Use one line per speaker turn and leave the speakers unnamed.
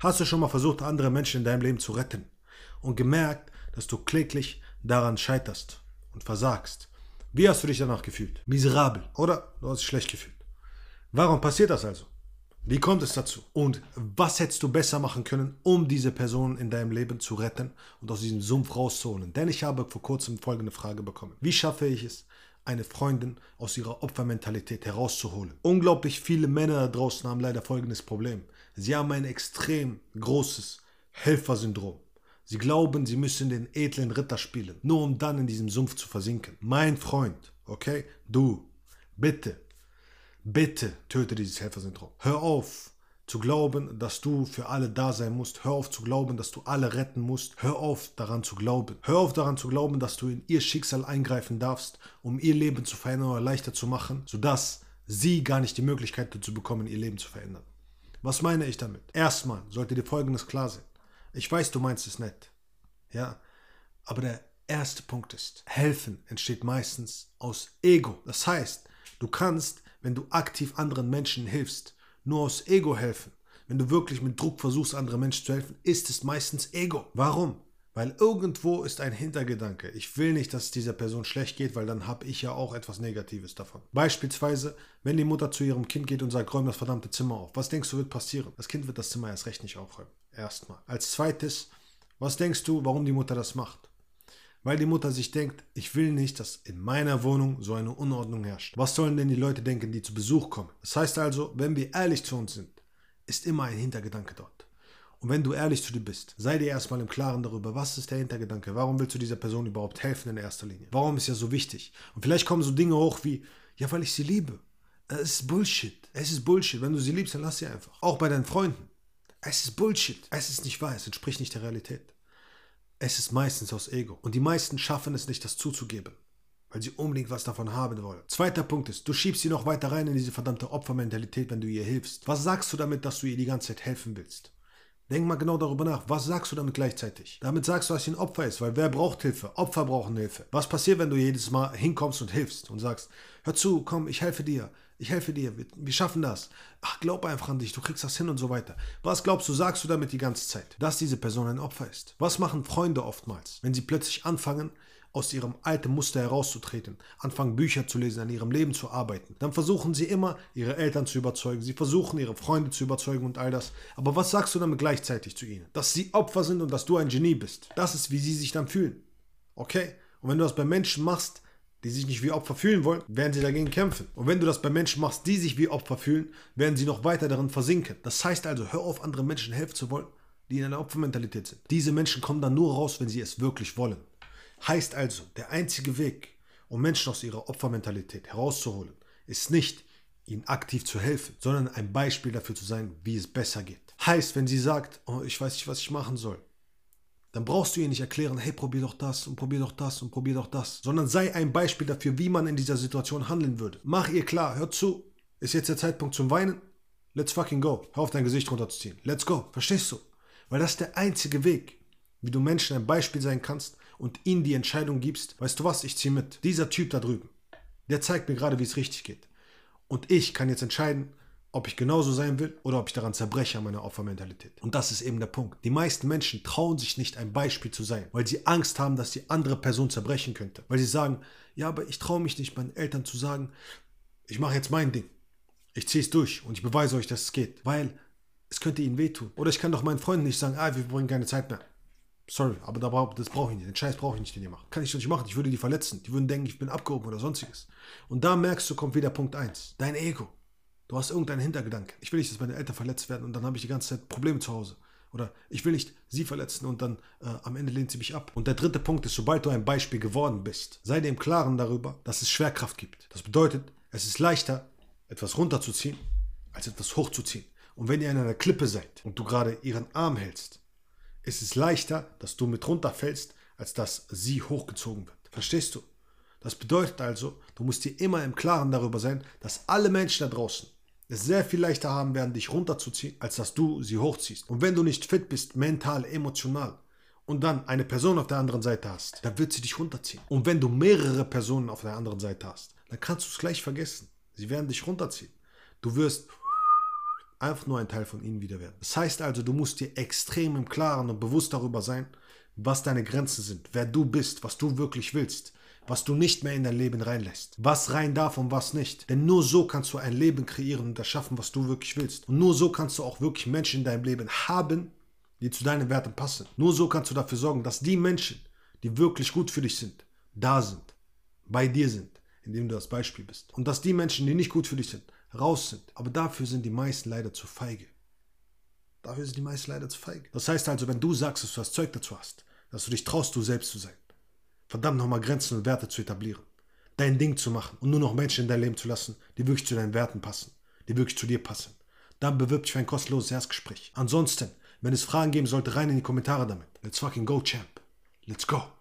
Hast du schon mal versucht, andere Menschen in deinem Leben zu retten und gemerkt, dass du kläglich daran scheiterst und versagst? Wie hast du dich danach gefühlt? Miserabel, oder? Du hast dich schlecht gefühlt. Warum passiert das also? Wie kommt es dazu? Und was hättest du besser machen können, um diese Person in deinem Leben zu retten und aus diesem Sumpf rauszuholen? Denn ich habe vor kurzem folgende Frage bekommen. Wie schaffe ich es, eine Freundin aus ihrer Opfermentalität herauszuholen? Unglaublich viele Männer da draußen haben leider folgendes Problem. Sie haben ein extrem großes Helfersyndrom. Sie glauben, sie müssen den edlen Ritter spielen, nur um dann in diesem Sumpf zu versinken. Mein Freund, okay? Du, bitte Bitte töte dieses Helfersyndrom. Hör auf zu glauben, dass du für alle da sein musst. Hör auf zu glauben, dass du alle retten musst. Hör auf daran zu glauben. Hör auf daran zu glauben, dass du in ihr Schicksal eingreifen darfst, um ihr Leben zu verändern oder leichter zu machen, sodass sie gar nicht die Möglichkeit dazu bekommen, ihr Leben zu verändern. Was meine ich damit? Erstmal sollte dir Folgendes klar sein. Ich weiß, du meinst es nett. Ja, aber der erste Punkt ist, helfen entsteht meistens aus Ego. Das heißt, du kannst wenn du aktiv anderen Menschen hilfst, nur aus Ego helfen. Wenn du wirklich mit Druck versuchst, anderen Menschen zu helfen, ist es meistens Ego. Warum? Weil irgendwo ist ein Hintergedanke. Ich will nicht, dass es dieser Person schlecht geht, weil dann habe ich ja auch etwas Negatives davon. Beispielsweise, wenn die Mutter zu ihrem Kind geht und sagt, räum das verdammte Zimmer auf. Was denkst du, wird passieren? Das Kind wird das Zimmer erst recht nicht aufräumen. Erstmal. Als zweites, was denkst du, warum die Mutter das macht? weil die Mutter sich denkt, ich will nicht, dass in meiner Wohnung so eine Unordnung herrscht. Was sollen denn die Leute denken, die zu Besuch kommen? Das heißt also, wenn wir ehrlich zu uns sind, ist immer ein Hintergedanke dort. Und wenn du ehrlich zu dir bist, sei dir erstmal im Klaren darüber, was ist der Hintergedanke, warum willst du dieser Person überhaupt helfen in erster Linie? Warum ist ja so wichtig? Und vielleicht kommen so Dinge hoch wie, ja, weil ich sie liebe. Es ist Bullshit. Es ist Bullshit. Wenn du sie liebst, dann lass sie einfach. Auch bei deinen Freunden. Es ist Bullshit. Es ist nicht wahr. Es entspricht nicht der Realität. Es ist meistens aus Ego. Und die meisten schaffen es nicht, das zuzugeben. Weil sie unbedingt was davon haben wollen. Zweiter Punkt ist, du schiebst sie noch weiter rein in diese verdammte Opfermentalität, wenn du ihr hilfst. Was sagst du damit, dass du ihr die ganze Zeit helfen willst? Denk mal genau darüber nach. Was sagst du damit gleichzeitig? Damit sagst du, dass sie ein Opfer ist, weil wer braucht Hilfe? Opfer brauchen Hilfe. Was passiert, wenn du jedes Mal hinkommst und hilfst und sagst, hör zu, komm, ich helfe dir. Ich helfe dir, wir, wir, schaffen das. Ach, glaub einfach an dich, du kriegst das hin und so weiter. Was glaubst du, sagst du damit die ganze Zeit? Dass diese Person ein Opfer ist. Was machen Freunde oftmals, wenn sie plötzlich anfangen, aus ihrem alten Muster herauszutreten, anfangen Bücher zu lesen, an ihrem Leben zu arbeiten. Dann versuchen sie immer, ihre Eltern zu überzeugen, sie versuchen, ihre Freunde zu überzeugen und all das. Aber was sagst du damit gleichzeitig zu ihnen? Dass sie Opfer sind und dass du ein Genie bist. Das ist, wie sie sich dann fühlen. Okay? Und wenn du das bei Menschen machst, die sich nicht wie Opfer fühlen wollen, werden sie dagegen kämpfen. Und wenn du das bei Menschen machst, die sich wie Opfer fühlen, werden sie noch weiter darin versinken. Das heißt also, hör auf, anderen Menschen helfen zu wollen, die in einer Opfermentalität sind. Diese Menschen kommen dann nur raus, wenn sie es wirklich wollen. Heißt also, der einzige Weg, um Menschen aus ihrer Opfermentalität herauszuholen, ist nicht, ihnen aktiv zu helfen, sondern ein Beispiel dafür zu sein, wie es besser geht. Heißt, wenn sie sagt, oh, ich weiß nicht, was ich machen soll, dann brauchst du ihr nicht erklären, hey, probier doch das und probier doch das und probier doch das, sondern sei ein Beispiel dafür, wie man in dieser Situation handeln würde. Mach ihr klar, hör zu, ist jetzt der Zeitpunkt zum Weinen? Let's fucking go. Hör auf dein Gesicht runterzuziehen. Let's go. Verstehst du? Weil das ist der einzige Weg, wie du Menschen ein Beispiel sein kannst und ihnen die Entscheidung gibst, weißt du was, ich ziehe mit. Dieser Typ da drüben, der zeigt mir gerade, wie es richtig geht. Und ich kann jetzt entscheiden, ob ich genauso sein will oder ob ich daran zerbreche an meiner Opfermentalität. Und das ist eben der Punkt. Die meisten Menschen trauen sich nicht ein Beispiel zu sein, weil sie Angst haben, dass die andere Person zerbrechen könnte. Weil sie sagen, ja, aber ich traue mich nicht, meinen Eltern zu sagen, ich mache jetzt mein Ding. Ich ziehe es durch und ich beweise euch, dass es geht. Weil es könnte ihnen wehtun. Oder ich kann doch meinen Freunden nicht sagen, ah, wir bringen keine Zeit mehr. Sorry, aber das brauche ich nicht. Den Scheiß brauche ich nicht, den ihr macht. Kann ich nicht machen. Ich würde die verletzen. Die würden denken, ich bin abgehoben oder sonstiges. Und da merkst du, kommt wieder Punkt 1. Dein Ego. Du hast irgendeinen Hintergedanken. Ich will nicht, dass meine Eltern verletzt werden und dann habe ich die ganze Zeit Probleme zu Hause. Oder ich will nicht sie verletzen und dann äh, am Ende lehnt sie mich ab. Und der dritte Punkt ist, sobald du ein Beispiel geworden bist, sei dir im Klaren darüber, dass es Schwerkraft gibt. Das bedeutet, es ist leichter, etwas runterzuziehen, als etwas hochzuziehen. Und wenn ihr an einer Klippe seid und du gerade ihren Arm hältst, ist es leichter, dass du mit runterfällst, als dass sie hochgezogen wird. Verstehst du? Das bedeutet also, du musst dir immer im Klaren darüber sein, dass alle Menschen da draußen es sehr viel leichter haben werden, dich runterzuziehen, als dass du sie hochziehst. Und wenn du nicht fit bist, mental, emotional, und dann eine Person auf der anderen Seite hast, dann wird sie dich runterziehen. Und wenn du mehrere Personen auf der anderen Seite hast, dann kannst du es gleich vergessen. Sie werden dich runterziehen. Du wirst einfach nur ein Teil von ihnen wieder werden. Das heißt also, du musst dir extrem im Klaren und bewusst darüber sein, was deine Grenzen sind, wer du bist, was du wirklich willst, was du nicht mehr in dein Leben reinlässt, was rein darf und was nicht. Denn nur so kannst du ein Leben kreieren und erschaffen, was du wirklich willst. Und nur so kannst du auch wirklich Menschen in deinem Leben haben, die zu deinen Werten passen. Nur so kannst du dafür sorgen, dass die Menschen, die wirklich gut für dich sind, da sind, bei dir sind, indem du das Beispiel bist. Und dass die Menschen, die nicht gut für dich sind, raus sind. Aber dafür sind die meisten leider zu feige. Dafür sind die meisten leider zu feige. Das heißt also, wenn du sagst, dass du das Zeug dazu hast, dass du dich traust, du selbst zu sein, verdammt nochmal Grenzen und Werte zu etablieren, dein Ding zu machen und nur noch Menschen in dein Leben zu lassen, die wirklich zu deinen Werten passen, die wirklich zu dir passen, dann bewirb dich für ein kostenloses Erstgespräch. Ansonsten, wenn es Fragen geben sollte, rein in die Kommentare damit. Let's fucking go, Champ. Let's go.